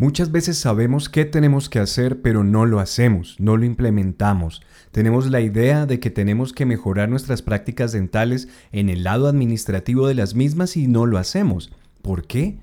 Muchas veces sabemos qué tenemos que hacer, pero no lo hacemos, no lo implementamos. Tenemos la idea de que tenemos que mejorar nuestras prácticas dentales en el lado administrativo de las mismas y no lo hacemos. ¿Por qué?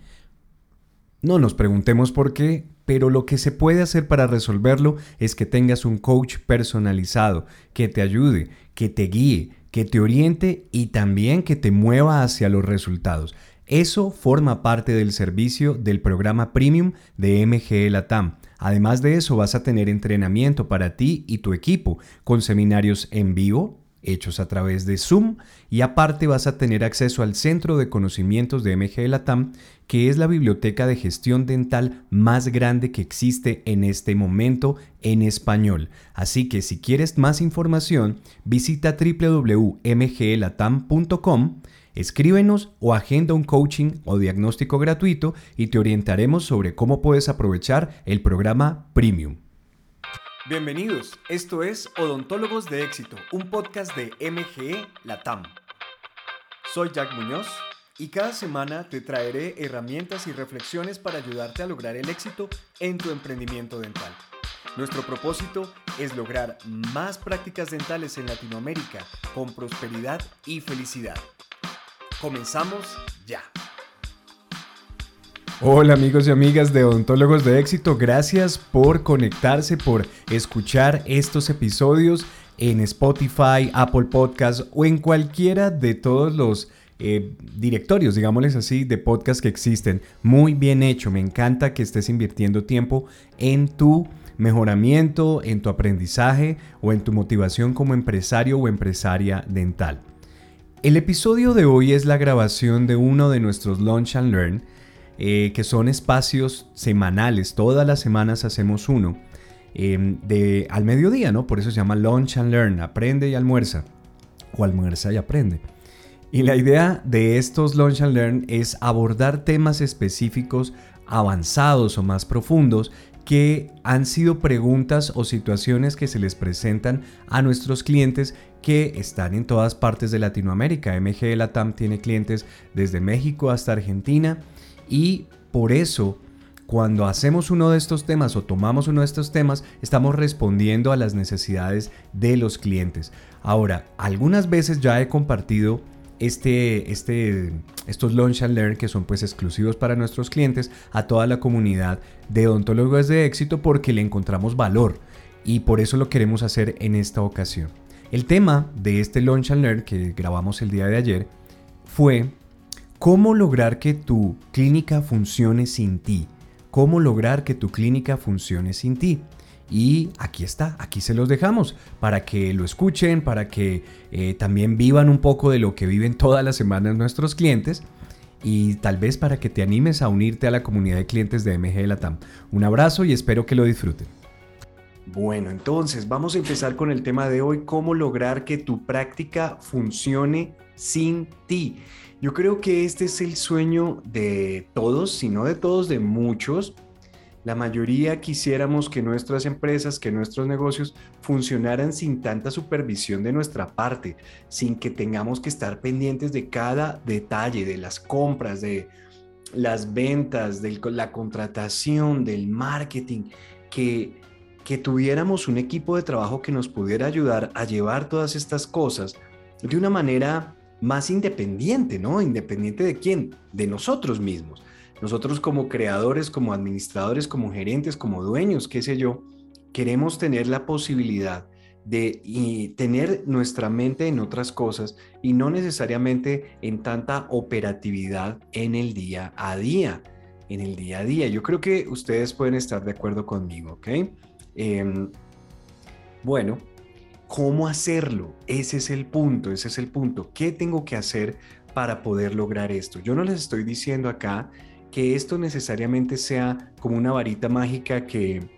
No nos preguntemos por qué, pero lo que se puede hacer para resolverlo es que tengas un coach personalizado que te ayude, que te guíe, que te oriente y también que te mueva hacia los resultados. Eso forma parte del servicio del programa Premium de MGE Latam. Además de eso, vas a tener entrenamiento para ti y tu equipo con seminarios en vivo hechos a través de Zoom y aparte vas a tener acceso al Centro de Conocimientos de MGE Latam, que es la biblioteca de gestión dental más grande que existe en este momento en español. Así que si quieres más información, visita www.mgelatam.com Escríbenos o agenda un coaching o diagnóstico gratuito y te orientaremos sobre cómo puedes aprovechar el programa Premium. Bienvenidos, esto es Odontólogos de Éxito, un podcast de MGE Latam. Soy Jack Muñoz y cada semana te traeré herramientas y reflexiones para ayudarte a lograr el éxito en tu emprendimiento dental. Nuestro propósito es lograr más prácticas dentales en Latinoamérica con prosperidad y felicidad. Comenzamos ya. Hola amigos y amigas de Odontólogos de Éxito, gracias por conectarse, por escuchar estos episodios en Spotify, Apple Podcast o en cualquiera de todos los eh, directorios, digámosles así, de podcast que existen. Muy bien hecho, me encanta que estés invirtiendo tiempo en tu mejoramiento, en tu aprendizaje o en tu motivación como empresario o empresaria dental. El episodio de hoy es la grabación de uno de nuestros Launch and Learn, eh, que son espacios semanales. Todas las semanas hacemos uno em, de al mediodía, ¿no? Por eso se llama Launch and Learn, aprende y almuerza, o almuerza y aprende. Y la idea de estos Launch and Learn es abordar temas específicos avanzados o más profundos que han sido preguntas o situaciones que se les presentan a nuestros clientes que están en todas partes de Latinoamérica. MG Latam tiene clientes desde México hasta Argentina y por eso cuando hacemos uno de estos temas o tomamos uno de estos temas, estamos respondiendo a las necesidades de los clientes. Ahora, algunas veces ya he compartido este, este, estos Launch and Learn que son pues exclusivos para nuestros clientes a toda la comunidad de odontólogos de éxito porque le encontramos valor y por eso lo queremos hacer en esta ocasión. El tema de este Launch and Learn que grabamos el día de ayer fue cómo lograr que tu clínica funcione sin ti. Cómo lograr que tu clínica funcione sin ti. Y aquí está, aquí se los dejamos para que lo escuchen, para que eh, también vivan un poco de lo que viven todas las semanas nuestros clientes y tal vez para que te animes a unirte a la comunidad de clientes de MG Latam. Un abrazo y espero que lo disfruten. Bueno, entonces vamos a empezar con el tema de hoy, cómo lograr que tu práctica funcione sin ti. Yo creo que este es el sueño de todos, si no de todos, de muchos, la mayoría quisiéramos que nuestras empresas, que nuestros negocios funcionaran sin tanta supervisión de nuestra parte, sin que tengamos que estar pendientes de cada detalle, de las compras, de las ventas, de la contratación, del marketing, que, que tuviéramos un equipo de trabajo que nos pudiera ayudar a llevar todas estas cosas de una manera más independiente, ¿no? Independiente de quién? De nosotros mismos. Nosotros como creadores, como administradores, como gerentes, como dueños, qué sé yo, queremos tener la posibilidad de tener nuestra mente en otras cosas y no necesariamente en tanta operatividad en el día a día, en el día a día. Yo creo que ustedes pueden estar de acuerdo conmigo, ¿ok? Em, bueno, ¿cómo hacerlo? Ese es el punto, ese es el punto. ¿Qué tengo que hacer para poder lograr esto? Yo no les estoy diciendo acá que esto necesariamente sea como una varita mágica que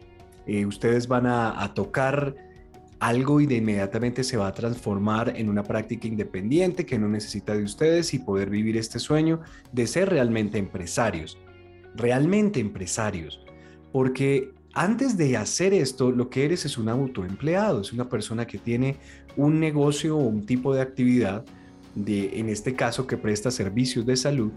eh, ustedes van a, tocar algo y de inmediatamente se va a transformar en una práctica independiente que no necesita de ustedes y poder vivir este sueño de ser realmente empresarios, realmente empresarios, porque antes de hacer esto, lo que eres es un autoempleado, es una persona que tiene un negocio o un tipo de actividad, de, en este caso que presta servicios de salud,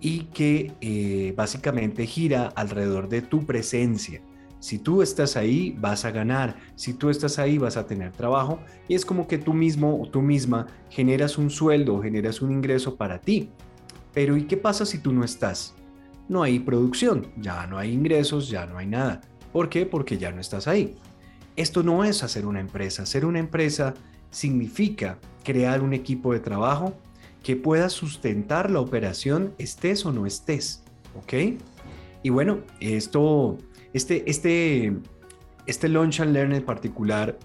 y que eh, básicamente gira alrededor de tu presencia. Si tú estás ahí, vas a ganar. Si tú estás ahí, vas a tener trabajo. Y es como que tú mismo o tú misma generas un sueldo, generas un ingreso para ti. Pero ¿y qué pasa si tú no estás? No hay producción, ya no hay ingresos, ya no hay nada. ¿Por qué? Porque ya no estás ahí. Esto no es hacer una empresa. Hacer una empresa significa crear un equipo de trabajo que pueda sustentar la operación estés o no estés. ¿Ok? Y bueno, esto este, este, este Launch and Learn en particular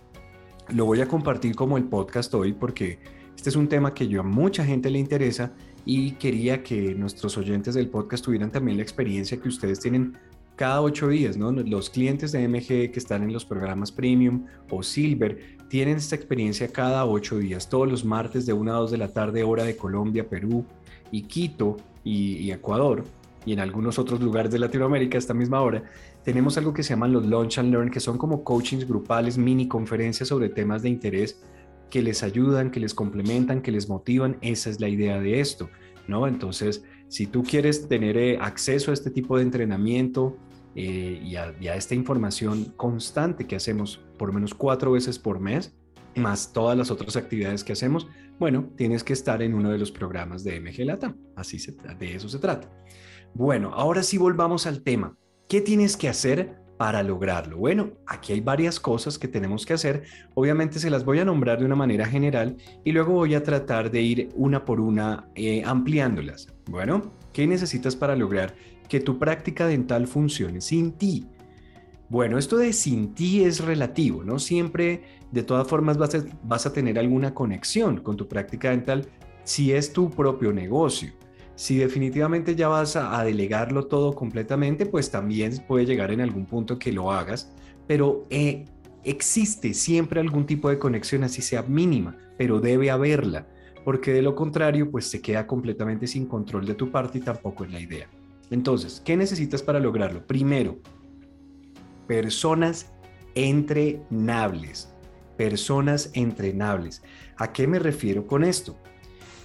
lo voy a compartir como el podcast hoy porque este es un tema que yo a mucha gente le interesa y quería que nuestros oyentes del podcast tuvieran también la experiencia que ustedes tienen cada ocho días, ¿no? Los clientes de MG que están en los programas Premium o Silver tienen esta experiencia cada ocho días, todos los martes de 1 a 2 de la tarde, hora de Colombia, Perú y Quito y, y Ecuador y en algunos otros lugares de Latinoamérica a esta misma hora, tenemos algo que se llaman los Launch and Learn, que son como coachings grupales, mini conferencias sobre temas de interés que les ayudan, que les complementan, que les motivan. Esa es la idea de esto, ¿no? Entonces, si tú quieres tener eh, acceso a este tipo de entrenamiento eh, y, a, esta información constante que hacemos por lo menos cuatro veces por mes, más todas las otras actividades que hacemos, bueno, tienes que estar en uno de los programas de MG Lata. Así se, de eso se trata. Bueno, ahora sí volvamos al tema. ¿Qué tienes que hacer para lograrlo? Bueno, aquí hay varias cosas que tenemos que hacer. Obviamente se las voy a nombrar de una manera general y luego voy a tratar de ir una por una eh, ampliándolas. Bueno, ¿qué necesitas para lograr que tu práctica dental funcione sin ti? Bueno, esto de sin ti es relativo, ¿no? Siempre, de todas formas, vas a, vas a tener alguna conexión con tu práctica dental si es tu propio negocio. Si definitivamente ya vas a, delegarlo todo completamente, pues también puede llegar en algún punto que lo hagas, pero eh, existe siempre algún tipo de conexión, así sea mínima, pero debe haberla, porque de lo contrario, pues se queda completamente sin control de tu parte y tampoco es la idea. Entonces, ¿qué necesitas para lograrlo? Primero, personas entrenables. Personas entrenables. ¿A qué me refiero con esto?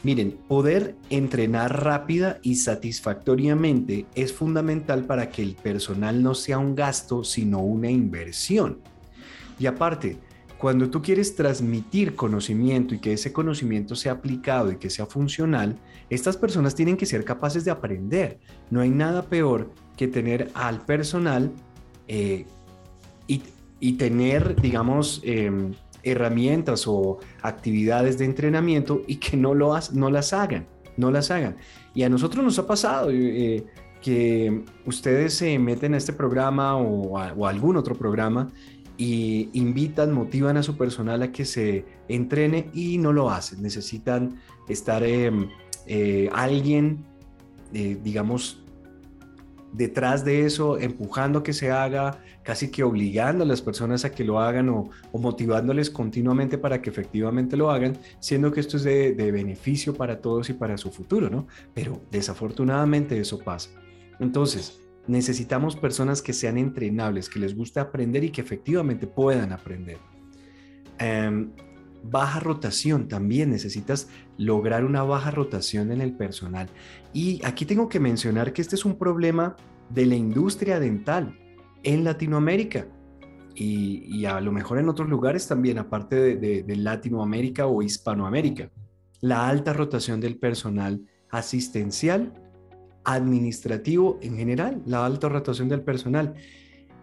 Miren, poder entrenar rápida y satisfactoriamente es fundamental para que el personal no sea un gasto, sino una inversión. Y aparte, cuando tú quieres transmitir conocimiento y que ese conocimiento sea aplicado y que sea funcional, estas personas tienen que ser capaces de aprender. No hay nada peor que tener al personal eh, y, tener, digamos, em, herramientas o actividades de entrenamiento y que no, lo no las hagan, no las hagan. Y a nosotros nos ha pasado eh, que ustedes se meten a este programa o a, algún otro programa y invitan, motivan a su personal a que se entrene y no lo hacen. Necesitan estar em, eh, alguien, eh, digamos, detrás de eso, empujando que se haga, casi que obligando a las personas a que lo hagan o, motivándoles continuamente para que efectivamente lo hagan, siendo que esto es de, beneficio para todos y para su futuro, ¿no? Pero desafortunadamente eso pasa. Entonces, necesitamos personas que sean entrenables, que les guste aprender y que efectivamente puedan aprender. Em, baja rotación también necesitas lograr una baja rotación en el personal. Y aquí tengo que mencionar que este es un problema de la industria dental en Latinoamérica y, a lo mejor en otros lugares también, aparte de, Latinoamérica o Hispanoamérica. La alta rotación del personal asistencial, administrativo en general, la alta rotación del personal.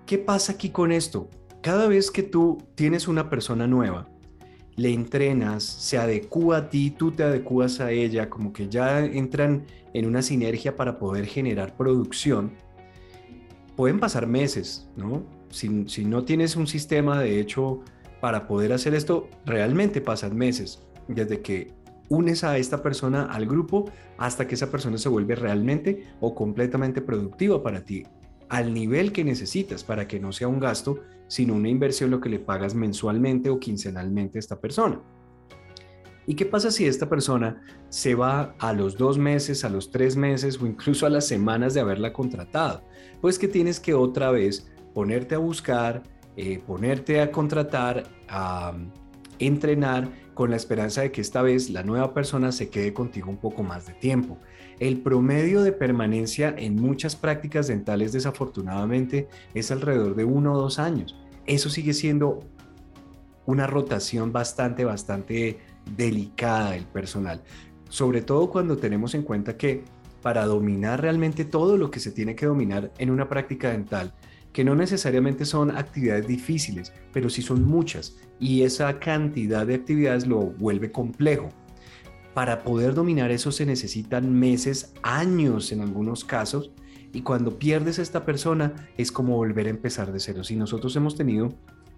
¿Qué pasa aquí con esto? Cada vez que tú tienes una persona nueva, le entrenas, se adecua a ti, tú te adecuas a ella, como que ya entran en una sinergia para poder generar producción, pueden pasar meses, ¿no? Si, si, no tienes un sistema, de hecho, para poder hacer esto, realmente pasan meses, desde que unes a esta persona al grupo hasta que esa persona se vuelve realmente o completamente productiva para ti, al nivel que necesitas para que no sea un gasto, sino una inversión lo que le pagas mensualmente o quincenalmente a esta persona. ¿Y qué pasa si esta persona se va a los dos meses, a los tres meses o incluso a las semanas de haberla contratado? Pues que tienes que otra vez ponerte a buscar, eh, ponerte a contratar, a entrenar con la esperanza de que esta vez la nueva persona se quede contigo un poco más de tiempo. El promedio de permanencia en muchas prácticas dentales desafortunadamente es alrededor de uno o dos años. Eso sigue siendo una rotación bastante, bastante delicada del personal. Sobre todo cuando tenemos en cuenta que para dominar realmente todo lo que se tiene que dominar en una práctica dental, que no necesariamente son actividades difíciles, pero sí son muchas, y esa cantidad de actividades lo vuelve complejo. Para poder dominar eso se necesitan meses, años en algunos casos, y cuando pierdes a esta persona es como volver a empezar de cero. Si nosotros hemos tenido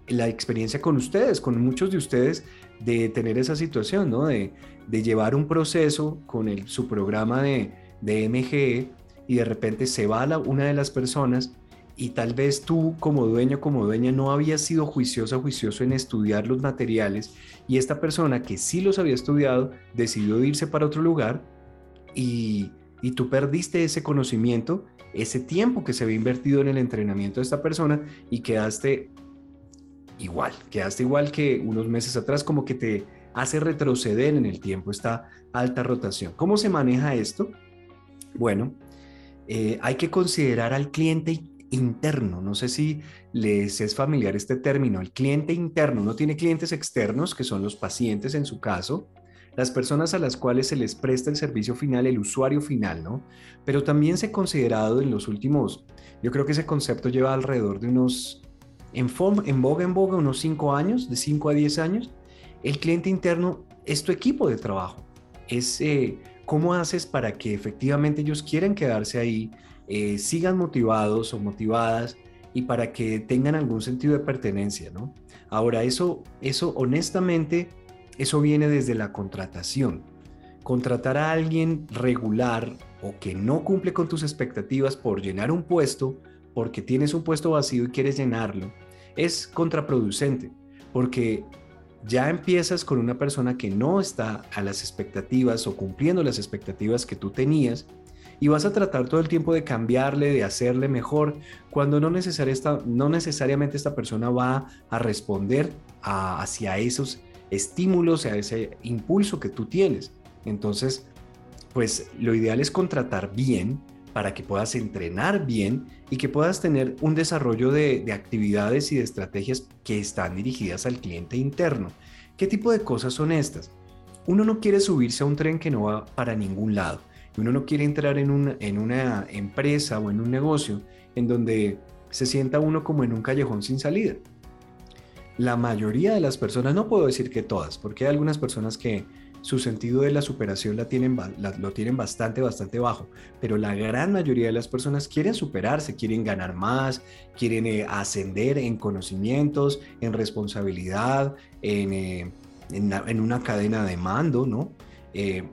la experiencia con ustedes, con muchos de ustedes, de tener esa situación, ¿no? De, llevar un proceso con el, su programa de, de MGE y de repente se va una de las personas y tal vez tú como dueño, como dueña, no habías sido juiciosa, juicioso en estudiar los materiales y esta persona que sí los había estudiado decidió irse para otro lugar y, y tú perdiste ese conocimiento, ese tiempo que se había invertido en el entrenamiento de esta persona y quedaste igual, quedaste igual que unos meses atrás, como que te hace retroceder en el tiempo esta alta rotación. ¿Cómo se maneja esto? Bueno, eh, hay que considerar al cliente interno. No sé si les es familiar este término. El cliente interno no tiene clientes externos, que son los pacientes en su caso, las personas a las cuales se les presta el servicio final, el usuario final, ¿no? Pero también se ha considerado en los últimos, yo creo que ese concepto lleva alrededor de unos en, en boga en boga unos 5 años, de 5 a 10 años, el cliente interno es tu equipo de trabajo. Es eh, cómo haces para que efectivamente ellos quieran quedarse ahí, eh, sigan motivados o motivadas y para que tengan algún sentido de pertenencia, ¿no? Ahora, eso, eso honestamente, eso viene desde la contratación. Contratar a alguien regular o que no cumple con tus expectativas por llenar un puesto, porque tienes un puesto vacío y quieres llenarlo, es contraproducente, porque ya empiezas con una persona que no está a las expectativas o cumpliendo las expectativas que tú tenías y vas a tratar todo el tiempo de cambiarle, de hacerle mejor, cuando no, no necesariamente esta persona va a responder hacia esos estímulos, a ese impulso que tú tienes. Entonces, pues lo ideal es contratar bien, para que puedas entrenar bien y que puedas tener un desarrollo de, actividades y de estrategias que están dirigidas al cliente interno. ¿Qué tipo de cosas son estas? Uno no quiere subirse a un tren que no va para ningún lado. Uno no quiere entrar en una, en una empresa o en un negocio en donde se sienta uno como en un callejón sin salida. La mayoría de las personas, no puedo decir que todas, porque hay algunas personas que su sentido de la superación la tienen, lo tienen bastante, bastante bajo, pero la gran mayoría de las personas quieren superarse, quieren ganar más, quieren eh, ascender en conocimientos, en responsabilidad, en, eh, en, una cadena de mando, ¿no? Eh,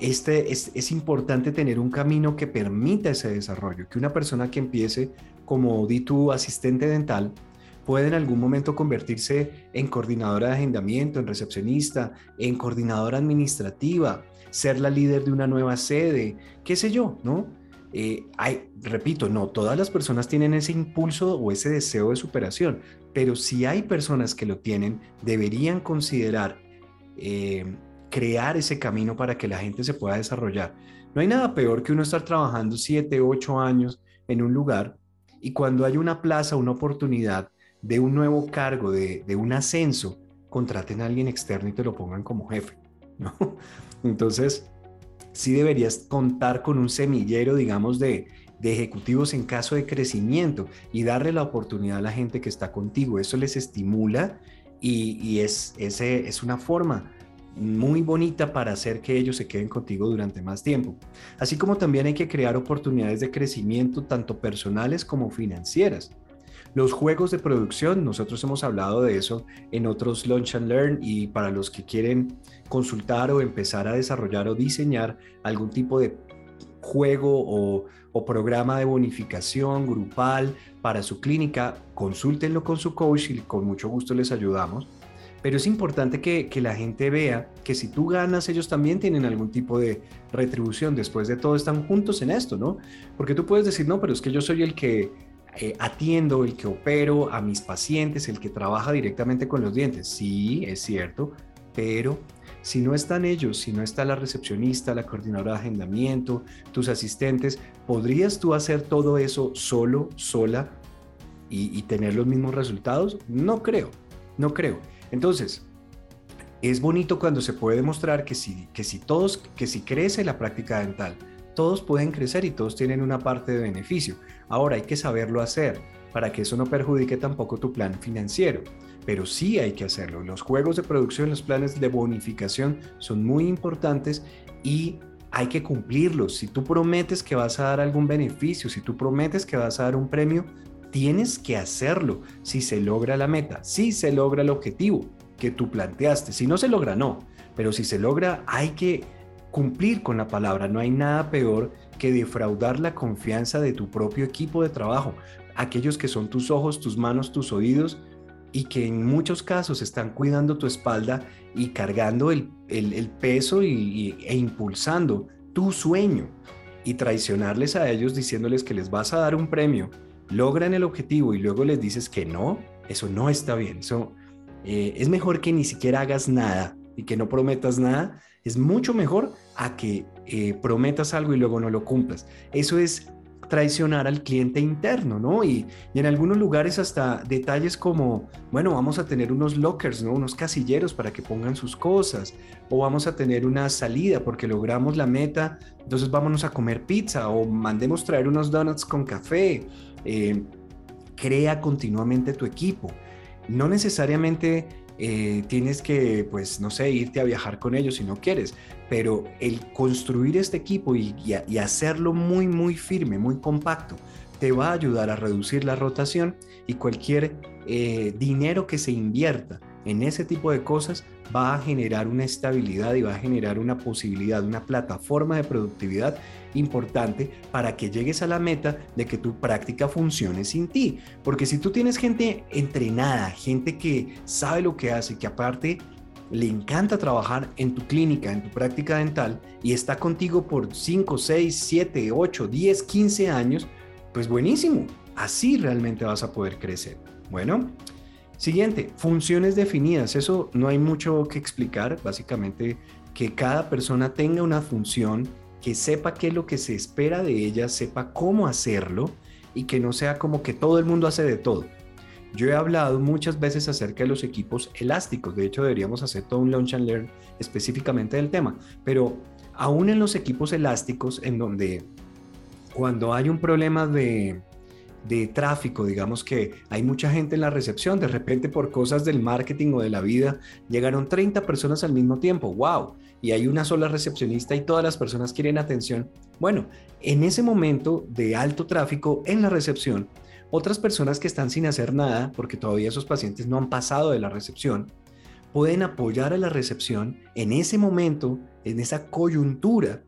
este, es, es importante tener un camino que permita ese desarrollo, que una persona que empiece como di asistente dental, puede en algún momento convertirse en coordinadora de agendamiento, en recepcionista, en coordinadora administrativa, ser la líder de una nueva sede, qué sé yo, ¿no? Eh, hay, repito, no, todas las personas tienen ese impulso o ese deseo de superación, pero si hay personas que lo tienen, deberían considerar eh, crear ese camino para que la gente se pueda desarrollar. No hay nada peor que uno estar trabajando 7, 8 años en un lugar y cuando hay una plaza, una oportunidad, de un nuevo cargo, de, un ascenso, contraten a alguien externo y te lo pongan como jefe, ¿no? Entonces, sí deberías contar con un semillero, digamos, de, ejecutivos en caso de crecimiento y darle la oportunidad a la gente que está contigo. Eso les estimula y, es, ese, es una forma muy bonita para hacer que ellos se queden contigo durante más tiempo. Así como también hay que crear oportunidades de crecimiento tanto personales como financieras. Los juegos de producción, nosotros hemos hablado de eso en otros Launch and Learn y para los que quieren consultar o empezar a desarrollar o diseñar algún tipo de juego o, programa de bonificación grupal para su clínica, consúltenlo con su coach y con mucho gusto les ayudamos. Pero es importante que, que, la gente vea que si tú ganas, ellos también tienen algún tipo de retribución. Después de todo, están juntos en esto, ¿no? Porque tú puedes decir, no, pero es que yo soy el que eh, atiendo, el que opero a mis pacientes, el que trabaja directamente con los dientes. Sí, es cierto, pero si no están ellos, si no está la recepcionista, la coordinadora de agendamiento, tus asistentes, ¿podrías tú hacer todo eso solo, sola y, tener los mismos resultados? No creo, no creo. Entonces, es bonito cuando se puede demostrar que si, que si todos, que si crece la práctica dental, todos pueden crecer y todos tienen una parte de beneficio. Ahora hay que saberlo hacer para que eso no perjudique tampoco tu plan financiero pero sí hay que hacerlo. Los juegos de producción, los planes de bonificación son muy importantes y hay que cumplirlos. Si tú prometes que vas a dar algún beneficio, si tú prometes que vas a dar un premio, tienes que hacerlo si se logra la meta, si se logra el objetivo que tú planteaste. Si no se logra, no. Pero si se logra, hay que cumplir con la palabra. No hay nada peor que defraudar la confianza de tu propio equipo de trabajo. Aquellos que son tus ojos, tus manos, tus oídos y que en muchos casos están cuidando tu espalda y cargando el, peso y, e impulsando tu sueño y traicionarles a ellos diciéndoles que les vas a dar un premio, logran el objetivo y luego les dices que no, eso no está bien. Eso, eh, es mejor que ni siquiera hagas nada y que no prometas nada. Es mucho mejor a que eh, prometas algo y luego no lo cumplas. Eso es traicionar al cliente interno, ¿no? Y, en algunos lugares hasta detalles como, bueno, vamos a tener unos lockers, ¿no? Unos casilleros para que pongan sus cosas, o vamos a tener una salida porque logramos la meta, entonces vámonos a comer pizza, o mandemos traer unos donuts con café. Eh, crea continuamente tu equipo. No necesariamente eh, tienes que, pues, no sé, irte a viajar con ellos si no quieres, pero el construir este equipo y, hacerlo muy, muy firme, muy compacto, te va a ayudar a reducir la rotación y cualquier eh, dinero que se invierta en ese tipo de cosas va a generar una estabilidad y va a generar una posibilidad, una plataforma de productividad importante para que llegues a la meta de que tu práctica funcione sin ti. Porque si tú tienes gente entrenada, gente que sabe lo que hace, que aparte le encanta trabajar en tu clínica, en tu práctica dental y está contigo por 5, 6, 7, 8, 10, 15 años, pues buenísimo. Así realmente vas a poder crecer. Bueno, siguiente, funciones definidas. Eso no hay mucho que explicar. Básicamente que cada persona tenga una función, que sepa qué es lo que se espera de ella, sepa cómo hacerlo y que no sea como que todo el mundo hace de todo. Yo he hablado muchas veces acerca de los equipos elásticos, de hecho deberíamos hacer todo un launch and learn específicamente del tema, pero aún en los equipos elásticos en donde cuando hay un problema de, de tráfico, digamos que hay mucha gente en la recepción, de repente por cosas del marketing o de la vida, llegaron 30 personas al mismo tiempo, wow, y hay una sola recepcionista y todas las personas quieren atención. Bueno, en ese momento de alto tráfico en la recepción, otras personas que están sin hacer nada, porque todavía esos pacientes no han pasado de la recepción, pueden apoyar a la recepción en ese momento, en esa coyuntura,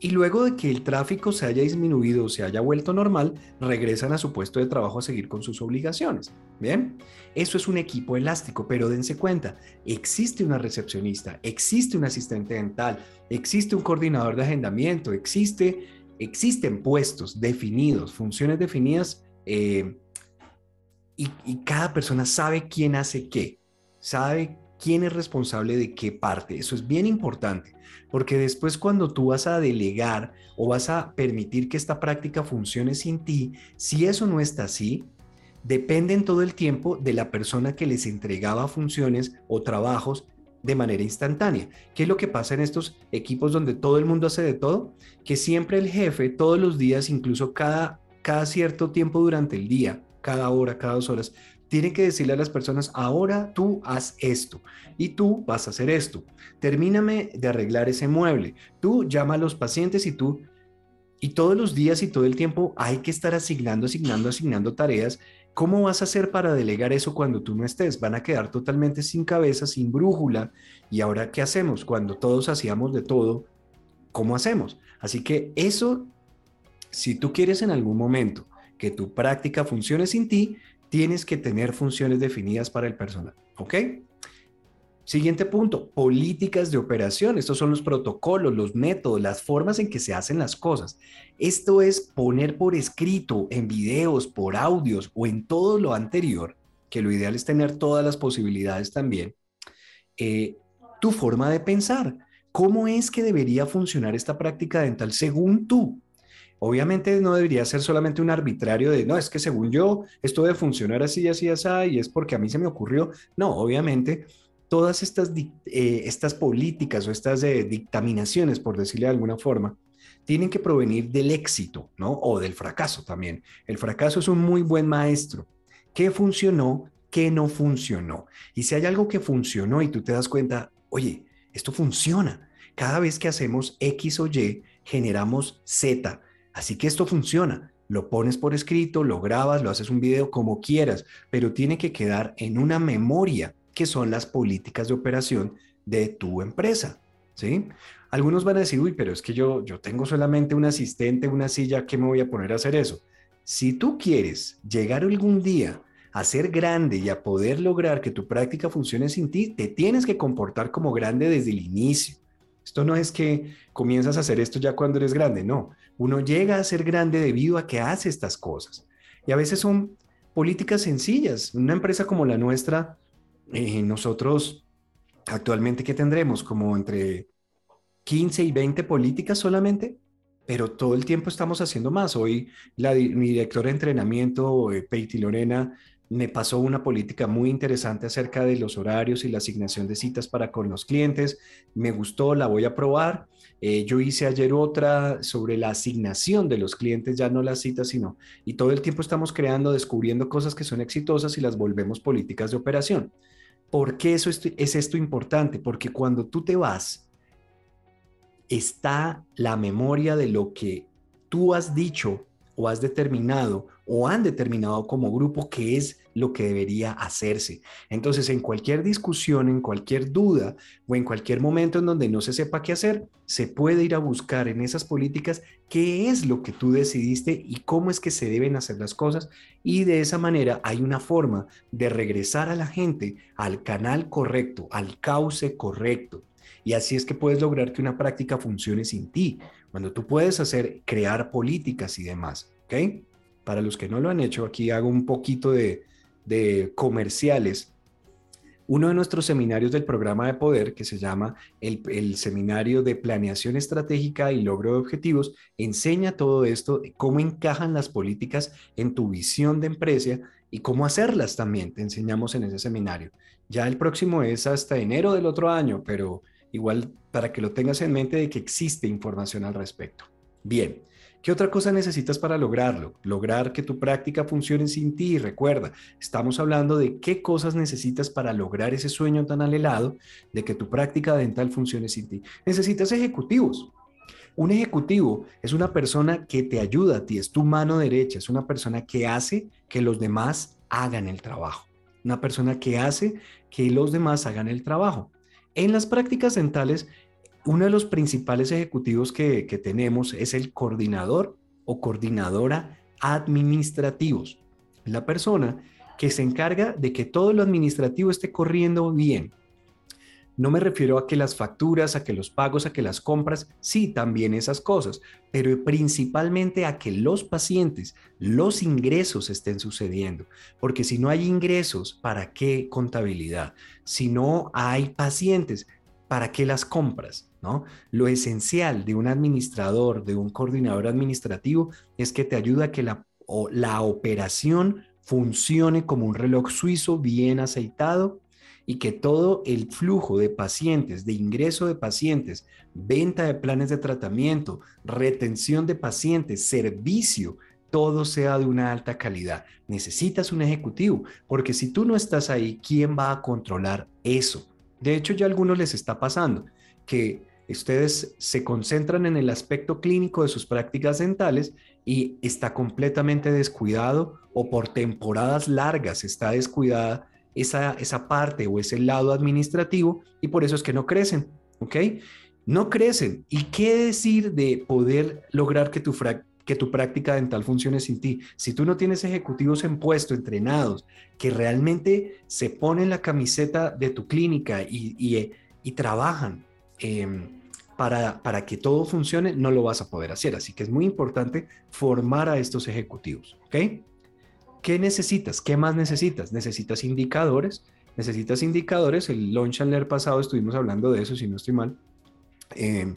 y luego de que el tráfico se haya disminuido o se haya vuelto normal, regresan a su puesto de trabajo a seguir con sus obligaciones. Bien, eso es un equipo elástico, pero dense cuenta, existe una recepcionista, existe un asistente dental, existe un coordinador de agendamiento, existe, existen puestos definidos, funciones definidas eh, y, cada persona sabe quién hace qué, sabe quién es responsable de qué parte. Eso es bien importante, porque después cuando tú vas a delegar o vas a permitir que esta práctica funcione sin ti, si eso no está así, dependen todo el tiempo de la persona que les entregaba funciones o trabajos de manera instantánea. ¿Qué es lo que pasa en estos equipos donde todo el mundo hace de todo? Que siempre el jefe, todos los días, incluso cada cada cierto tiempo durante el día, cada hora, cada dos horas, tiene que decirle a las personas, ahora tú haz esto y tú vas a hacer esto. Termíname de arreglar ese mueble. Tú llama a los pacientes y tú, y todos los días y todo el tiempo hay que estar asignando, asignando, asignando tareas. ¿Cómo vas a hacer para delegar eso cuando tú no estés? Van a quedar totalmente sin cabeza, sin brújula. ¿Y ahora qué hacemos? Cuando todos hacíamos de todo, ¿cómo hacemos? Así que eso si tú quieres en algún momento que tu práctica funcione sin ti, tienes que tener funciones definidas para el personal. ¿Ok? Siguiente punto, políticas de operación. Estos son los protocolos, los métodos, las formas en que se hacen las cosas. Esto es poner por escrito, en videos, por audios o en todo lo anterior, que lo ideal es tener todas las posibilidades también, eh, tu forma de pensar. ¿Cómo es que debería funcionar esta práctica dental según tú? Obviamente no debería ser solamente un arbitrario de, no, es que según yo, esto debe funcionar así, así, así, y es porque a mí se me ocurrió. No, obviamente todas estas, eh, estas políticas o estas eh, dictaminaciones, por decirle de alguna forma, tienen que provenir del éxito, ¿no? O del fracaso también. El fracaso es un muy buen maestro. ¿Qué funcionó? ¿Qué no funcionó? Y si hay algo que funcionó y tú te das cuenta, oye, esto funciona. Cada vez que hacemos X o Y, generamos Z. Así que esto funciona. Lo pones por escrito, lo grabas, lo haces un video como quieras, pero tiene que quedar en una memoria que son las políticas de operación de tu empresa. ¿Sí? Algunos van a decir, uy, pero es que yo, yo tengo solamente un asistente, una silla, ¿qué me voy a poner a hacer eso? Si tú quieres llegar algún día a ser grande y a poder lograr que tu práctica funcione sin ti, te tienes que comportar como grande desde el inicio. Esto no es que comienzas a hacer esto ya cuando eres grande, no. Uno llega a ser grande debido a que hace estas cosas. Y a veces son políticas sencillas. Una empresa como la nuestra, eh, nosotros actualmente, ¿qué tendremos? Como entre 15 y 20 políticas solamente, pero todo el tiempo estamos haciendo más. Hoy la, mi directora de entrenamiento, eh, Peiti Lorena, me pasó una política muy interesante acerca de los horarios y la asignación de citas para con los clientes. Me gustó, la voy a probar. Eh, yo hice ayer otra sobre la asignación de los clientes, ya no las citas, sino, y todo el tiempo estamos creando, descubriendo cosas que son exitosas y las volvemos políticas de operación. ¿Por qué eso es esto importante? Porque cuando tú te vas, está la memoria de lo que tú has dicho o has determinado o han determinado como grupo que es lo que debería hacerse. Entonces, en cualquier discusión, en cualquier duda o en cualquier momento en donde no se sepa qué hacer, se puede ir a buscar en esas políticas qué es lo que tú decidiste y cómo es que se deben hacer las cosas. Y de esa manera hay una forma de regresar a la gente al canal correcto, al cauce correcto. Y así es que puedes lograr que una práctica funcione sin ti, cuando tú puedes hacer, crear políticas y demás, ¿ok? Para los que no lo han hecho, aquí hago un poquito de, de comerciales. Uno de nuestros seminarios del programa de poder, que se llama el, el, Seminario de Planeación Estratégica y Logro de Objetivos, enseña todo esto, cómo encajan las políticas en tu visión de empresa y cómo hacerlas también. Te enseñamos en ese seminario. Ya el próximo es hasta enero del otro año, pero igual para que lo tengas en mente de que existe información al respecto. Bien, ¿qué otra cosa necesitas para lograrlo? Lograr que tu práctica funcione sin ti. Recuerda, estamos hablando de qué cosas necesitas para lograr ese sueño tan anhelado de que tu práctica dental funcione sin ti. Necesitas ejecutivos. Un ejecutivo es una persona que te ayuda a ti, es tu mano derecha, es una persona que hace que los demás hagan el trabajo. Una persona que hace que los demás hagan el trabajo. En las prácticas dentales, uno de los principales ejecutivos que, tenemos es el coordinador o coordinadora administrativos. La persona que se encarga de que todo lo administrativo esté corriendo bien, no me refiero a que las facturas, a que los pagos, a que las compras, sí, también esas cosas, pero principalmente a que los pacientes, los ingresos estén sucediendo. Porque si no hay ingresos, ¿para qué contabilidad? Si no hay pacientes, ¿para qué las compras? ¿No? Lo esencial de un administrador, de un coordinador administrativo, es que te ayuda a que la, la operación funcione como un reloj suizo bien aceitado y que todo el flujo de pacientes, de ingreso de pacientes, venta de planes de tratamiento, retención de pacientes, servicio, todo sea de una alta calidad. Necesitas un ejecutivo, porque si tú no estás ahí, ¿quién va a controlar eso? De hecho, ya a algunos les está pasando que ustedes se concentran en el aspecto clínico de sus prácticas dentales y está completamente descuidado o por temporadas largas está descuidada esa, esa parte o ese lado administrativo y por eso es que no crecen, ¿ok? No crecen. ¿Y qué decir de poder lograr que tu, que tu práctica dental funcione sin ti? Si tú no tienes ejecutivos en puesto, entrenados, que realmente se ponen la camiseta de tu clínica y, y, y trabajan em, para, para que todo funcione, no lo vas a poder hacer. Así que es muy importante formar a estos ejecutivos, ¿ok? ¿Qué necesitas? ¿Qué más necesitas? Necesitas indicadores, necesitas indicadores. El Launch and Learn pasado estuvimos hablando de eso, si no estoy mal. Eh,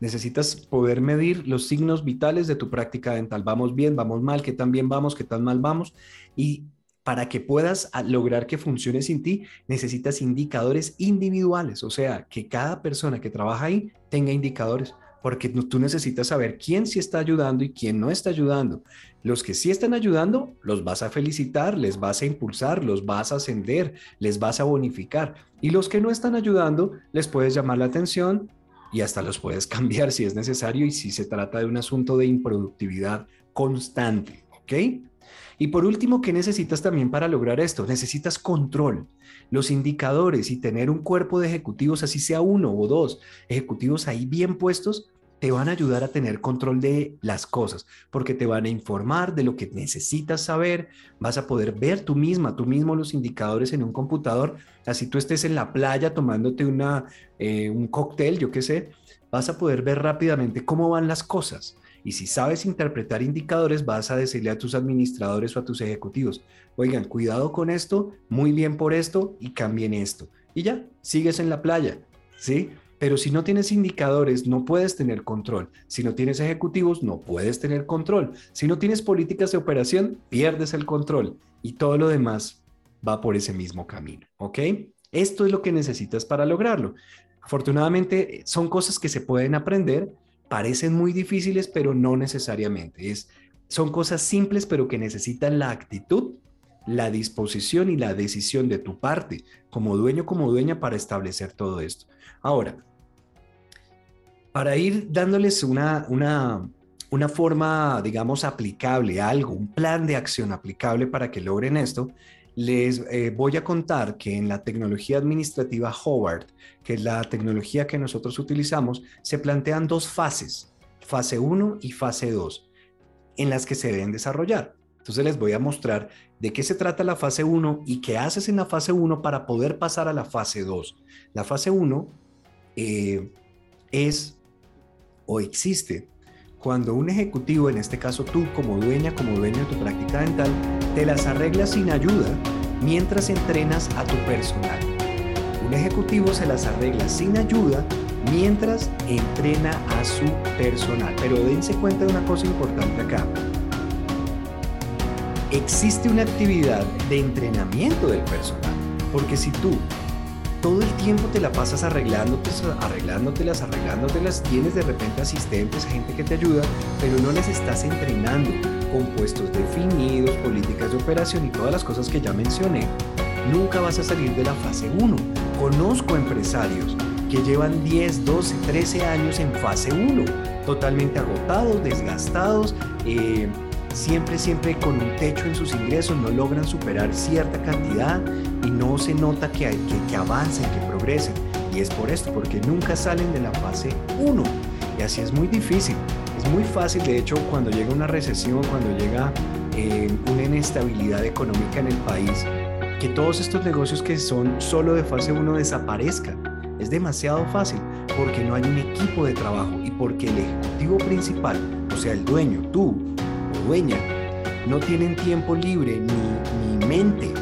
necesitas poder medir los signos vitales de tu práctica dental. Vamos bien, vamos mal, qué tan bien vamos, qué tan mal vamos. Y para que puedas ah, lograr que funcione sin ti, necesitas indicadores individuales, o sea, que cada persona que trabaja ahí tenga indicadores, porque tú necesitas saber quién sí está ayudando y quién no está ayudando. Los que sí están ayudando, los vas a felicitar, les vas a impulsar, los vas a ascender, les vas a bonificar. Y los que no están ayudando, les puedes llamar la atención y hasta los puedes cambiar si es necesario y si se trata de un asunto de improductividad constante, ¿ok? Y por último, ¿qué necesitas también para lograr esto? Necesitas control. Los indicadores y tener un cuerpo de ejecutivos, así sea uno o dos ejecutivos ahí bien puestos, te van a ayudar a tener control de las cosas, porque te van a informar de lo que necesitas saber, vas a poder ver tú misma, tú mismo los indicadores en un computador, así tú estés en la playa tomándote una, eh, un cóctel, yo qué sé, vas a poder ver rápidamente cómo van las cosas. Y si sabes interpretar indicadores, vas a decirle a tus administradores o a tus ejecutivos, oigan, cuidado con esto, muy bien por esto y cambien esto. Y ya, sigues en la playa, ¿sí? Pero si no tienes indicadores, no puedes tener control. Si no tienes ejecutivos, no puedes tener control. Si no tienes políticas de operación, pierdes el control. Y todo lo demás va por ese mismo camino, ¿ok? Esto es lo que necesitas para lograrlo. Afortunadamente, son cosas que se pueden aprender parecen muy difíciles, pero no necesariamente. Es, son cosas simples, pero que necesitan la actitud, la disposición y la decisión de tu parte, como dueño, como dueña, para establecer todo esto. Ahora, para ir dándoles una, una, una forma, digamos, aplicable, algo, un plan de acción aplicable para que logren esto, les eh, voy a contar que en la tecnología administrativa Howard, que es la tecnología que nosotros utilizamos, se plantean dos fases, fase 1 y fase 2, en las que se deben desarrollar. Entonces les voy a mostrar de qué se trata la fase 1 y qué haces en la fase 1 para poder pasar a la fase 2. La fase 1 eh, es o existe cuando un ejecutivo, en este caso tú como dueña, como dueño de tu práctica dental, te las arreglas sin ayuda mientras entrenas a tu personal. Un ejecutivo se las arregla sin ayuda mientras entrena a su personal. Pero dense cuenta de una cosa importante acá. Existe una actividad de entrenamiento del personal, porque si tú todo el tiempo te la pasas arreglándote, arreglándotelas, arreglándotelas, tienes de repente asistentes, gente que te ayuda, pero no les estás entrenando con puestos definidos, políticas de operación y todas las cosas que ya mencioné, nunca vas a salir de la fase 1. Conozco empresarios que llevan 10, 12, 13 años en fase 1, totalmente agotados, desgastados, eh, siempre, siempre con un techo en sus ingresos, no logran superar cierta cantidad y no se nota que, que, avancen, que progresen. Y es por esto, porque nunca salen de la fase 1. Y así es muy difícil. Es muy fácil, de hecho, cuando llega una recesión, cuando llega eh, una inestabilidad económica en el país, que todos estos negocios que son solo de fase 1 desaparezcan. Es demasiado fácil porque no hay un equipo de trabajo y porque el ejecutivo principal, o sea, el dueño, tú, dueña no tienen tiempo libre ni, ni mente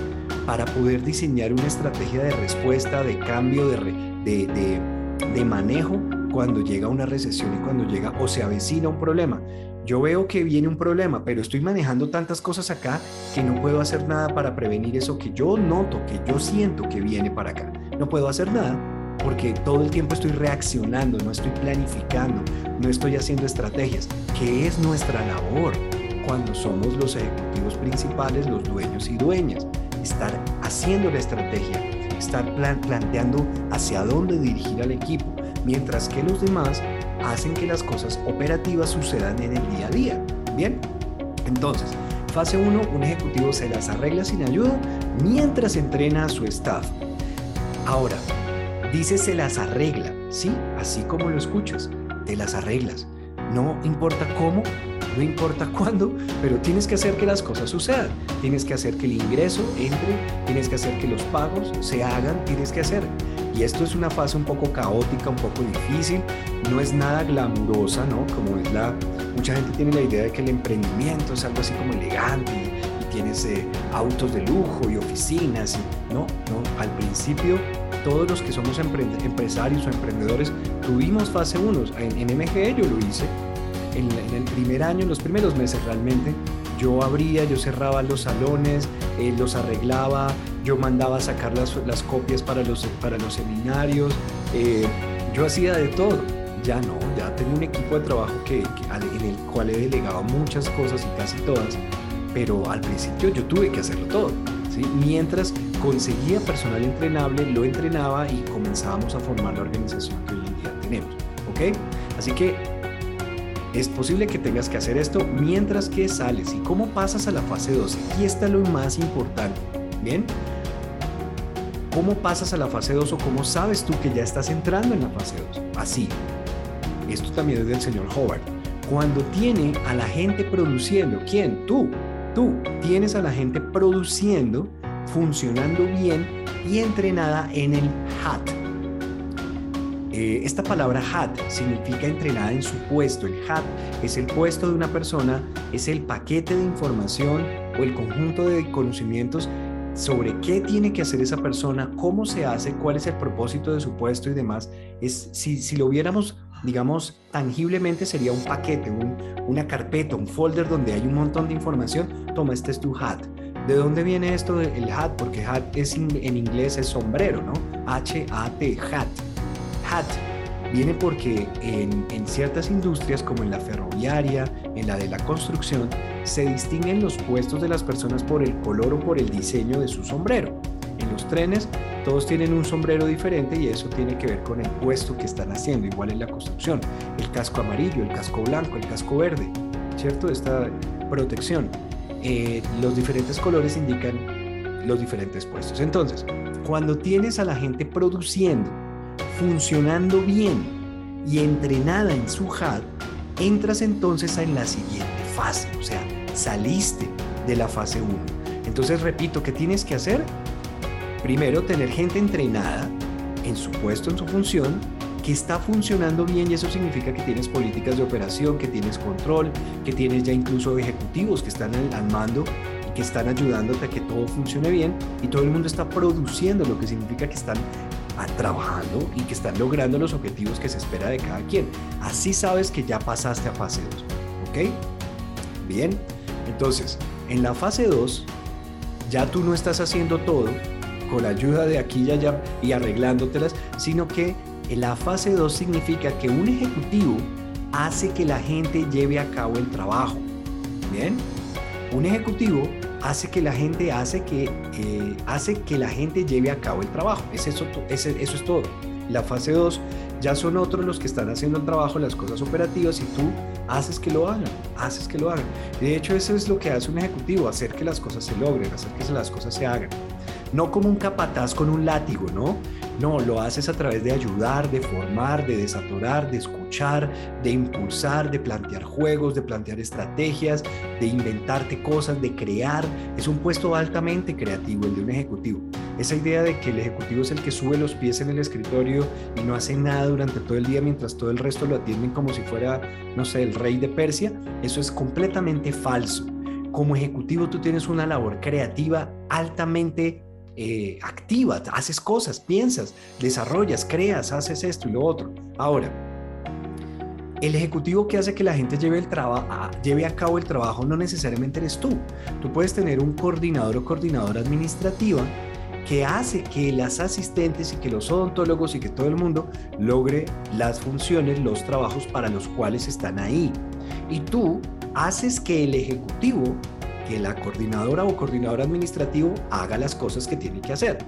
para poder diseñar una estrategia de respuesta, de cambio, de, de, de, de manejo cuando llega una recesión y cuando llega o se avecina un problema. Yo veo que viene un problema, pero estoy manejando tantas cosas acá que no puedo hacer nada para prevenir eso que yo noto, que yo siento que viene para acá. No puedo hacer nada porque todo el tiempo estoy reaccionando, no estoy planificando, no estoy haciendo estrategias, que es nuestra labor cuando somos los ejecutivos principales, los dueños y dueñas. Estar haciendo la estrategia, estar planteando hacia dónde dirigir al equipo, mientras que los demás hacen que las cosas operativas sucedan en el día a día. Bien, entonces, fase 1, un ejecutivo se las arregla sin ayuda mientras entrena a su staff. Ahora, dice se las arregla, ¿sí? Así como lo escuchas, te las arreglas. No importa cómo, no importa cuándo, pero tienes que hacer que las cosas sucedan. Tienes que hacer que el ingreso entre, tienes que hacer que los pagos se hagan, tienes que hacer. Y esto es una fase un poco caótica, un poco difícil, no es nada glamurosa, ¿no? Como es la... Mucha gente tiene la idea de que el emprendimiento es algo así como elegante y tienes eh, autos de lujo y oficinas. no, no, al principio todos los que somos empresarios o emprendedores tuvimos fase 1. En, MGE yo lo hice. En, el primer año, en los primeros meses realmente, yo abría, yo cerraba los salones, eh, los arreglaba, yo mandaba a sacar las, las, copias para los, para los seminarios, eh, yo hacía de todo. Ya no, ya tengo un equipo de trabajo que, en el cual he delegado muchas cosas y casi todas, pero al principio yo tuve que hacerlo todo. ¿sí? Mientras conseguía personal entrenable, lo entrenaba y comenzábamos a formar la organización que hoy en día tenemos. ¿Ok? Así que es posible que tengas que hacer esto mientras que sales. ¿Y cómo pasas a la fase 2? Aquí está lo más importante. Bien, ¿Cómo pasas a la fase 2 o cómo sabes tú que ya estás entrando en la fase 2? Así. Esto también es del señor Howard. Cuando tiene a la gente produciendo, ¿quién? Tú. Tú tienes a la gente produciendo, funcionando bien y entrenada en el HAT. Eh, esta palabra HAT significa entrenada en su puesto. El HAT es el puesto de una persona, es el paquete de información o el conjunto de conocimientos sobre qué tiene que hacer esa persona, cómo se hace, cuál es el propósito de su puesto y demás, es si, si lo viéramos, digamos, tangiblemente sería un paquete, una carpeta, un folder donde hay un montón de información. Toma, este es tu hat. ¿De dónde viene esto el hat? Porque hat es en inglés es sombrero, ¿no? H-A-T, hat. Hat viene porque en, ciertas industrias como en la ferroviaria, en la de la construcción, se distinguen los puestos de las personas por el color o por el diseño de su sombrero. En los trenes todos tienen un sombrero diferente y eso tiene que ver con el puesto que están haciendo, igual en la construcción. El casco amarillo, el casco blanco, el casco verde, ¿cierto? Esta protección. Eh, los diferentes colores indican los diferentes puestos. Entonces, cuando tienes a la gente produciendo, funcionando bien y entrenada en su HAD, entras entonces en la siguiente fase, o sea, saliste de la fase 1. Entonces, repito, ¿qué tienes que hacer? Primero, tener gente entrenada en su puesto, en su función, que está funcionando bien y eso significa que tienes políticas de operación, que tienes control, que tienes ya incluso ejecutivos que están al, mando y que están ayudándote a que todo funcione bien y todo el mundo está produciendo, lo que significa que están trabajando y que están logrando los objetivos que se espera de cada quien. Así sabes que ya pasaste a fase 2. ¿Ok? Bien. Entonces, en la fase 2, ya tú no estás haciendo todo con la ayuda de aquí y allá y arreglándotelas, sino que en la fase 2 significa que un ejecutivo hace que la gente lleve a cabo el trabajo. Bien. Un ejecutivo hace que la gente hace que, eh, hace que la gente lleve a cabo el trabajo. Es eso, eso es todo. La fase 2 ya son otros los que están haciendo el trabajo, las cosas operativas y tú haces que lo hagan, haces que lo hagan. De hecho, eso es lo que hace un ejecutivo, hacer que las cosas se logren, hacer que las cosas se hagan. No como un capataz con un látigo, ¿no? No, lo haces a través de ayudar, de formar, de desatorar, de escuchar, de impulsar, de plantear juegos, de plantear estrategias, de inventarte cosas, de crear. Es un puesto altamente creativo el de un ejecutivo. Esa idea de que el ejecutivo es el que sube los pies en el escritorio y no hace nada durante todo el día mientras todo el resto lo atienden como si fuera, no sé, el rey de Persia, eso es completamente falso. Como ejecutivo tú tienes una labor creativa altamente eh, activa, haces cosas, piensas, desarrollas, creas, haces esto y lo otro. Ahora, el ejecutivo que hace que la gente lleve, el lleve a cabo el trabajo no necesariamente eres tú. Tú puedes tener un coordinador o coordinadora administrativa que hace que las asistentes y que los odontólogos y que todo el mundo logre las funciones, los trabajos para los cuales están ahí. Y tú haces que el ejecutivo que la coordinadora o coordinador administrativo haga las cosas que tiene que hacer.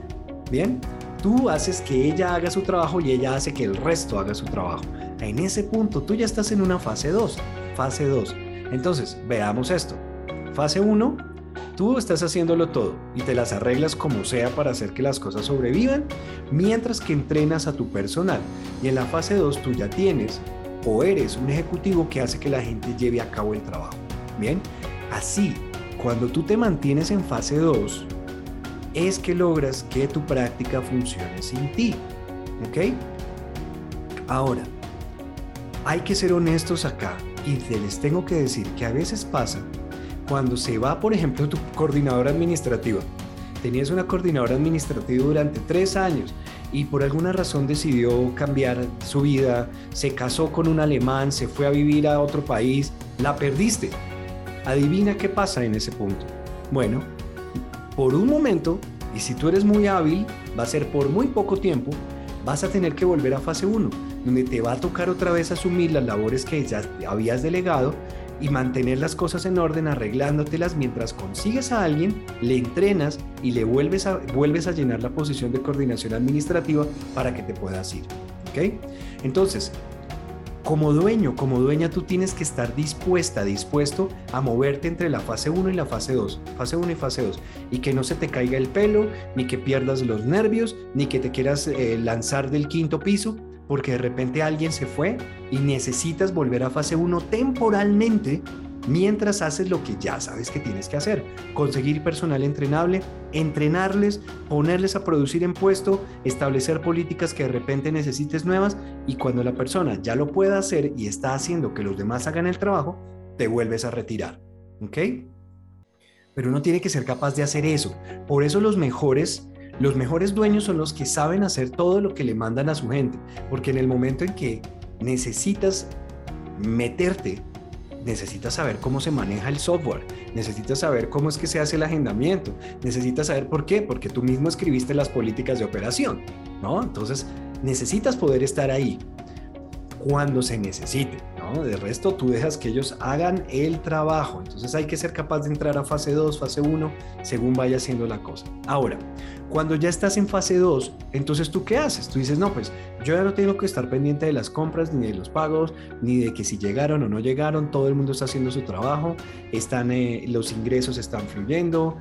Bien, tú haces que ella haga su trabajo y ella hace que el resto haga su trabajo. En ese punto tú ya estás en una fase 2, fase 2. Entonces, veamos esto. Fase 1, tú estás haciéndolo todo y te las arreglas como sea para hacer que las cosas sobrevivan, mientras que entrenas a tu personal. Y en la fase 2 tú ya tienes o eres un ejecutivo que hace que la gente lleve a cabo el trabajo. Bien, así cuando tú te mantienes en fase 2, es que logras que tu práctica funcione sin ti. ¿Ok? Ahora, hay que ser honestos acá y les tengo que decir que a veces pasa cuando se va, por ejemplo, tu coordinadora administrativa, tenías una coordinadora administrativa durante tres años y por alguna razón decidió cambiar su vida, se casó con un alemán, se fue a vivir a otro país, la perdiste. Adivina qué pasa en ese punto. Bueno, por un momento, y si tú eres muy hábil, va a ser por muy poco tiempo, vas a tener que volver a fase 1, donde te va a tocar otra vez asumir las labores que ya habías delegado y mantener las cosas en orden arreglándotelas mientras consigues a alguien, le entrenas y le vuelves a, vuelves a llenar la posición de coordinación administrativa para que te puedas ir. ¿Ok? Entonces, como dueño, como dueña, tú tienes que estar dispuesta, dispuesto a moverte entre la fase 1 y la fase 2, fase 1 y fase 2, y que no se te caiga el pelo, ni que pierdas los nervios, ni que te quieras eh, lanzar del quinto piso, porque de repente alguien se fue y necesitas volver a fase 1 temporalmente mientras haces lo que ya sabes que tienes que hacer. Conseguir personal entrenable, entrenarles, ponerles a producir en puesto, establecer políticas que de repente necesites nuevas y cuando la persona ya lo pueda hacer y está haciendo que los demás hagan el trabajo, te vuelves a retirar. ¿Ok? Pero uno tiene que ser capaz de hacer eso. Por eso los mejores los mejores dueños son los que saben hacer todo lo que le mandan a su gente, porque en el momento en que necesitas meterte, necesitas saber cómo se maneja el software, necesitas saber cómo es que se hace el agendamiento, necesitas saber por qué, porque tú mismo escribiste las políticas de operación, ¿no? Entonces, necesitas poder estar ahí cuando se necesite. De resto, tú dejas que ellos hagan el trabajo. Entonces hay que ser capaz de entrar a fase 2, fase 1, según vaya haciendo la cosa. Ahora, cuando ya estás en fase 2, entonces tú qué haces? Tú dices, no, pues yo ya no tengo que estar pendiente de las compras, ni de los pagos, ni de que si llegaron o no llegaron, todo el mundo está haciendo su trabajo, están, eh, los ingresos están fluyendo,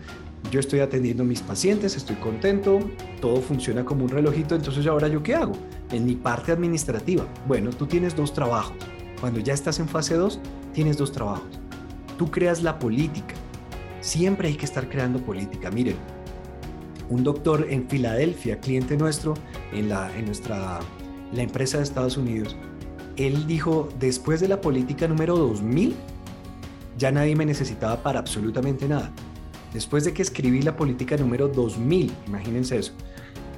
yo estoy atendiendo a mis pacientes, estoy contento, todo funciona como un relojito, entonces ahora yo qué hago? En mi parte administrativa, bueno, tú tienes dos trabajos. Cuando ya estás en fase 2, tienes dos trabajos. Tú creas la política. Siempre hay que estar creando política. Miren, un doctor en Filadelfia, cliente nuestro en, la, en nuestra la empresa de Estados Unidos, él dijo, después de la política número 2000, ya nadie me necesitaba para absolutamente nada. Después de que escribí la política número 2000, imagínense eso.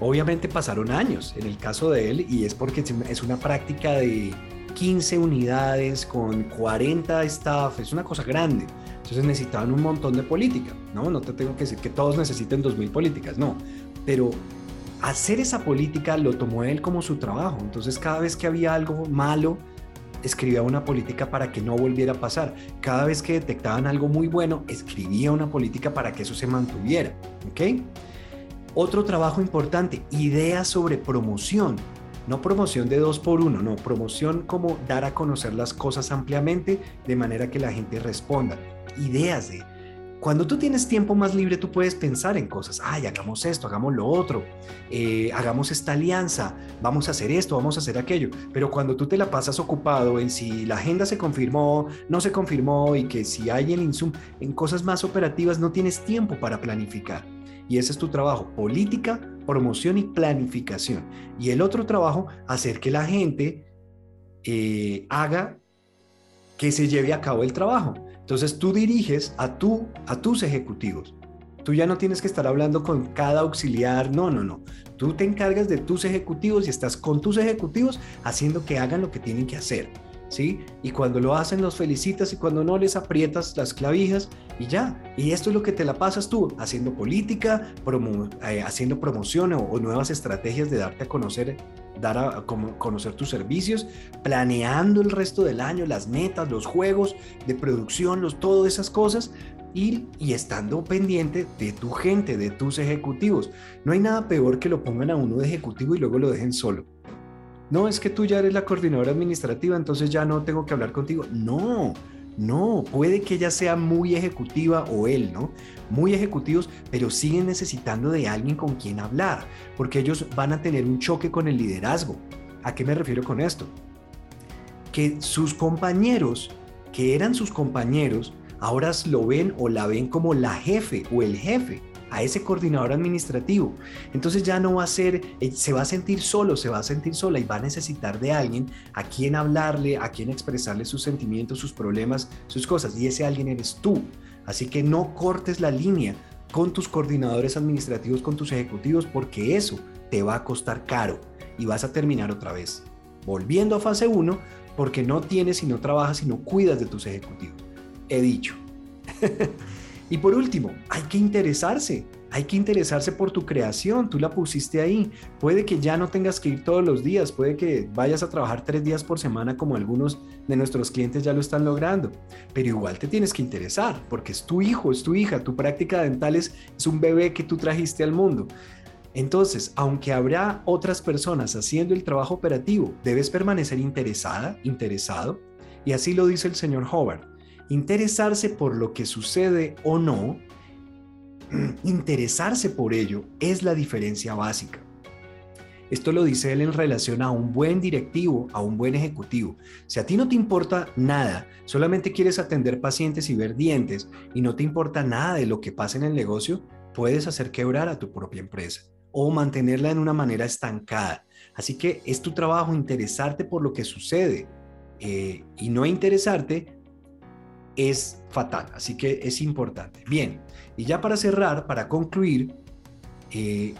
Obviamente pasaron años en el caso de él y es porque es una práctica de 15 unidades con 40 staff, es una cosa grande. Entonces necesitaban un montón de política, ¿no? No te tengo que decir que todos necesiten 2.000 políticas, no. Pero hacer esa política lo tomó él como su trabajo. Entonces cada vez que había algo malo, escribía una política para que no volviera a pasar. Cada vez que detectaban algo muy bueno, escribía una política para que eso se mantuviera. ¿Ok? Otro trabajo importante, ideas sobre promoción. No promoción de dos por uno, no, promoción como dar a conocer las cosas ampliamente de manera que la gente responda. Ideas de... Cuando tú tienes tiempo más libre, tú puedes pensar en cosas. Ay, hagamos esto, hagamos lo otro, eh, hagamos esta alianza, vamos a hacer esto, vamos a hacer aquello. Pero cuando tú te la pasas ocupado en si la agenda se confirmó, no se confirmó y que si hay el insum, en cosas más operativas, no tienes tiempo para planificar. Y ese es tu trabajo, política, promoción y planificación. Y el otro trabajo, hacer que la gente eh, haga que se lleve a cabo el trabajo. Entonces tú diriges a, tú, a tus ejecutivos. Tú ya no tienes que estar hablando con cada auxiliar, no, no, no. Tú te encargas de tus ejecutivos y estás con tus ejecutivos haciendo que hagan lo que tienen que hacer. Y cuando lo hacen los felicitas y cuando no les aprietas las clavijas y ya. Y esto es lo que te la pasas tú, haciendo política, eh, haciendo promoción o, nuevas estrategias de darte a conocer, dar a, conocer tus servicios, planeando el resto del año, las metas, los juegos de producción, los, todas esas cosas. Y, y, estando pendiente de tu gente, de tus ejecutivos. No hay nada peor que lo pongan a uno de ejecutivo y luego lo dejen solo no, es que tú ya eres la coordinadora administrativa, entonces ya no tengo que hablar contigo. No, no, puede que ella sea muy ejecutiva o él, ¿no? Muy ejecutivos, pero siguen necesitando de alguien con quien hablar, porque ellos van a tener un choque con el liderazgo. ¿A qué me refiero con esto? Que sus compañeros, que eran sus compañeros, ahora lo ven o la ven como la jefe o el jefe a ese coordinador administrativo. Entonces ya no va a ser, eh, se va a sentir solo, se va a sentir sola y va a necesitar de alguien a quien hablarle, a quien expresarle sus sentimientos, sus problemas, sus cosas. Y ese alguien eres tú. Así que no cortes la línea con tus coordinadores administrativos, con tus ejecutivos, porque eso te va a costar caro y vas a terminar otra vez volviendo a fase 1 porque no tienes y no trabajas y no cuidas de tus ejecutivos. He dicho. y por último, hay que interesarse. Hay que interesarse por tu creación, tú la pusiste ahí. Puede que ya no tengas que ir todos los días, puede que vayas a trabajar tres días por semana como algunos de nuestros clientes ya lo están logrando, pero igual te tienes que interesar porque es tu hijo, es tu hija, tu práctica dental es, un bebé que tú trajiste al mundo. Entonces, aunque habrá otras personas haciendo el trabajo operativo, debes permanecer interesada, interesado, y así lo dice el señor Howard. Interesarse por lo que sucede o no interesarse por ello es la diferencia básica. Esto lo dice él en relación a un buen directivo, a un buen ejecutivo. Si a ti no te importa nada, solamente quieres atender pacientes y ver dientes y no te importa nada de lo que pasa en el negocio, puedes hacer quebrar a tu propia empresa o mantenerla en una manera estancada. Así que es tu trabajo interesarte por lo que sucede eh, y no interesarte es fatal. Así que es importante. Bien, y ya para cerrar, para concluir, eh,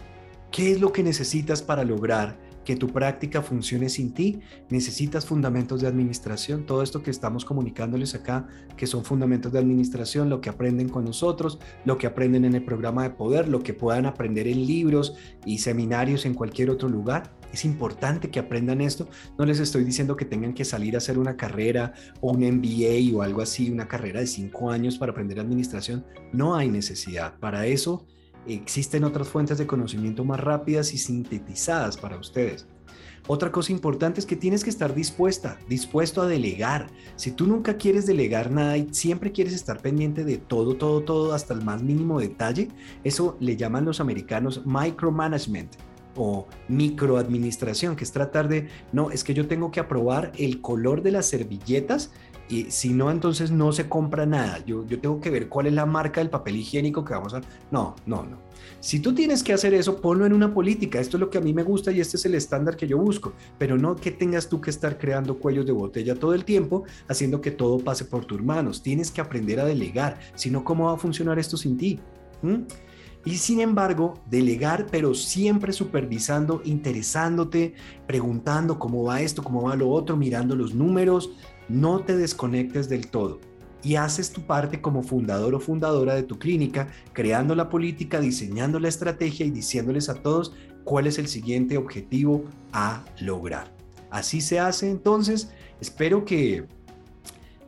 ¿qué es lo que necesitas para lograr que tu práctica funcione sin ti? Necesitas fundamentos de administración, todo esto que estamos comunicándoles acá, que son fundamentos de administración, lo que aprenden con nosotros, lo que aprenden en el programa de poder, lo que puedan aprender en libros y seminarios en cualquier otro lugar. Es importante que aprendan esto. No les estoy diciendo que tengan que salir a hacer una carrera o un MBA o algo así, una carrera de cinco años para aprender administración. No hay necesidad. Para eso existen otras fuentes de conocimiento más rápidas y sintetizadas para ustedes. Otra cosa importante es que tienes que estar dispuesta, dispuesto a delegar. Si tú nunca quieres delegar nada y siempre quieres estar pendiente de todo, todo, todo, hasta el más mínimo detalle, eso le llaman los americanos micromanagement o microadministración, que es tratar de, no, es que yo tengo que aprobar el color de las servilletas y si no, entonces no se compra nada. Yo, yo tengo que ver cuál es la marca del papel higiénico que vamos a... No, no, no. Si tú tienes que hacer eso, ponlo en una política. Esto es lo que a mí me gusta y este es el estándar que yo busco. Pero no que tengas tú que estar creando cuellos de botella todo el tiempo, haciendo que todo pase por tus manos. Tienes que aprender a delegar. Si no, ¿cómo va a funcionar esto sin ti? ¿Mm? Y sin embargo, delegar, pero siempre supervisando, interesándote, preguntando cómo va esto, cómo va lo otro, mirando los números, no te desconectes del todo y haces tu parte como fundador o fundadora de tu clínica, creando la política, diseñando la estrategia y diciéndoles a todos cuál es el siguiente objetivo a lograr. Así se hace entonces. Espero que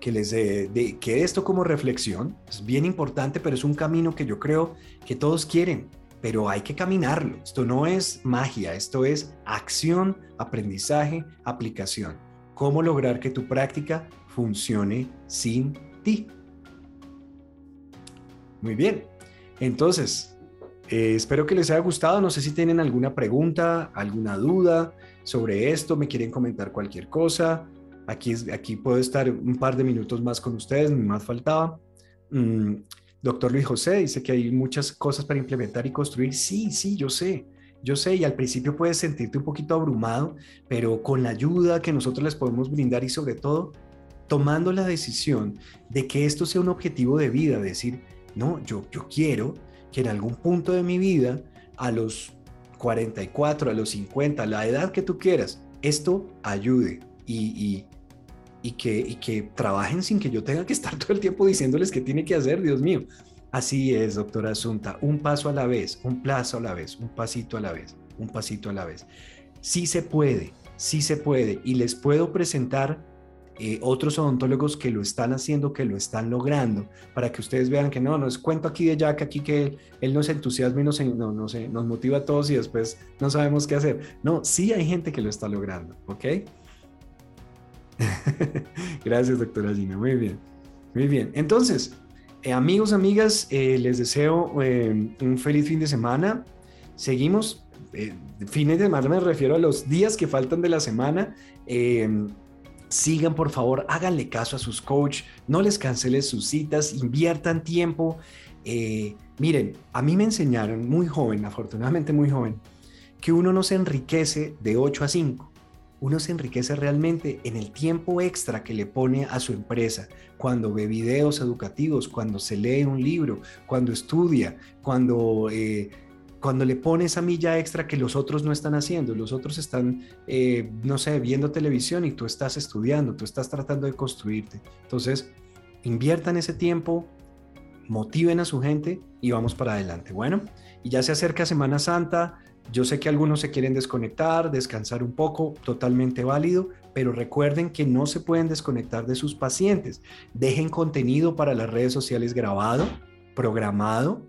que les de, que esto como reflexión es bien importante, pero es un camino que yo creo que todos quieren, pero hay que caminarlo. Esto no es magia, esto es acción, aprendizaje, aplicación. ¿Cómo lograr que tu práctica funcione sin ti? Muy bien. Entonces, eh, espero que les haya gustado. No sé si tienen alguna pregunta, alguna duda sobre esto, me quieren comentar cualquier cosa. Aquí, aquí puedo estar un par de minutos más con ustedes, ni más faltaba. Mm, doctor Luis José dice que hay muchas cosas para implementar y construir. Sí, sí, yo sé. Yo sé, y al principio puedes sentirte un poquito abrumado, pero con la ayuda que nosotros les podemos brindar y sobre todo tomando la decisión de que esto sea un objetivo de vida, decir, no, yo, yo quiero que en algún punto de mi vida, a los 44, a los 50, a la edad que tú quieras, esto ayude y, y que, que trabajen sin que yo tenga que estar todo el tiempo diciéndoles qué tiene que hacer, Dios mío. Así es, doctora Asunta, un paso a la vez, un plazo a la vez, un pasito a la vez, un pasito a la vez. Sí se puede, sí se puede, y les puedo presentar eh, otros odontólogos que lo están haciendo, que lo están logrando, para que ustedes vean que no, no es cuento aquí de Jack, aquí que él nos entusiasma y nos, no, no sé, nos motiva a todos y después no sabemos qué hacer. No, sí hay gente que lo está logrando, ¿ok? Gracias, doctora Gina. Muy bien. Muy bien. Entonces, eh, amigos, amigas, eh, les deseo eh, un feliz fin de semana. Seguimos. fines de semana me refiero a los días que faltan de la semana. sigan, por favor, háganle caso a sus coach. No les cancelen sus citas. Inviertan tiempo. miren, a mí me enseñaron muy joven, afortunadamente muy joven, que uno no se enriquece de 8 a 5 uno se enriquece realmente en el tiempo extra que le pone a su empresa, cuando ve videos educativos, cuando se lee un libro, cuando estudia, cuando, eh, cuando le pone esa milla extra que los otros no están haciendo. Los otros están, eh, no sé, viendo televisión y tú estás estudiando, tú estás tratando de construirte. Entonces, inviertan ese tiempo, motiven a su gente y vamos para adelante. Bueno, y ya se acerca Semana Santa yo sé que algunos se quieren desconectar, descansar un poco, totalmente válido, pero recuerden que no se pueden desconectar de sus pacientes. Dejen contenido para las redes sociales grabado, programado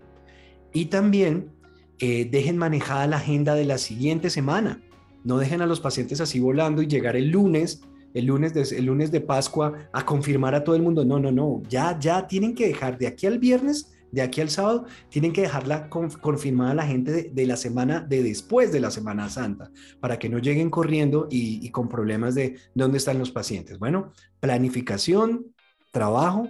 y también eh, dejen manejada la agenda de la siguiente semana. No dejen a los pacientes así volando y llegar el lunes, el lunes de, el lunes de Pascua a confirmar a todo el mundo. No, no, no. Ya, ya tienen que dejar de aquí al viernes de aquí al sábado, tienen que dejarla confirmada la gente de, la semana de después de la Semana Santa, para que no lleguen corriendo y, con problemas de dónde están los pacientes. Bueno, planificación, trabajo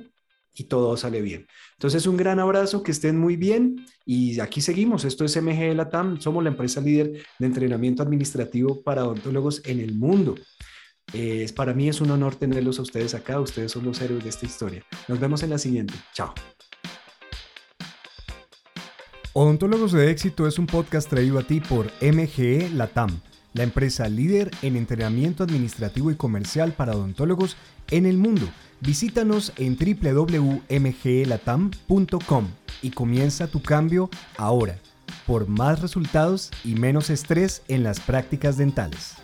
y todo sale bien. Entonces, un gran abrazo, que estén muy bien y aquí seguimos. Esto es MG Latam, somos la empresa líder de entrenamiento administrativo para odontólogos en el mundo. para mí es un honor tenerlos a ustedes acá, ustedes son los héroes de esta historia. Nos vemos en la siguiente. Chao. Odontólogos de Éxito es un podcast traído a ti por MGE Latam, la empresa líder en entrenamiento administrativo y comercial para odontólogos en el mundo. Visítanos en www.mgelatam.com y comienza tu cambio ahora por más resultados y menos estrés en las prácticas dentales.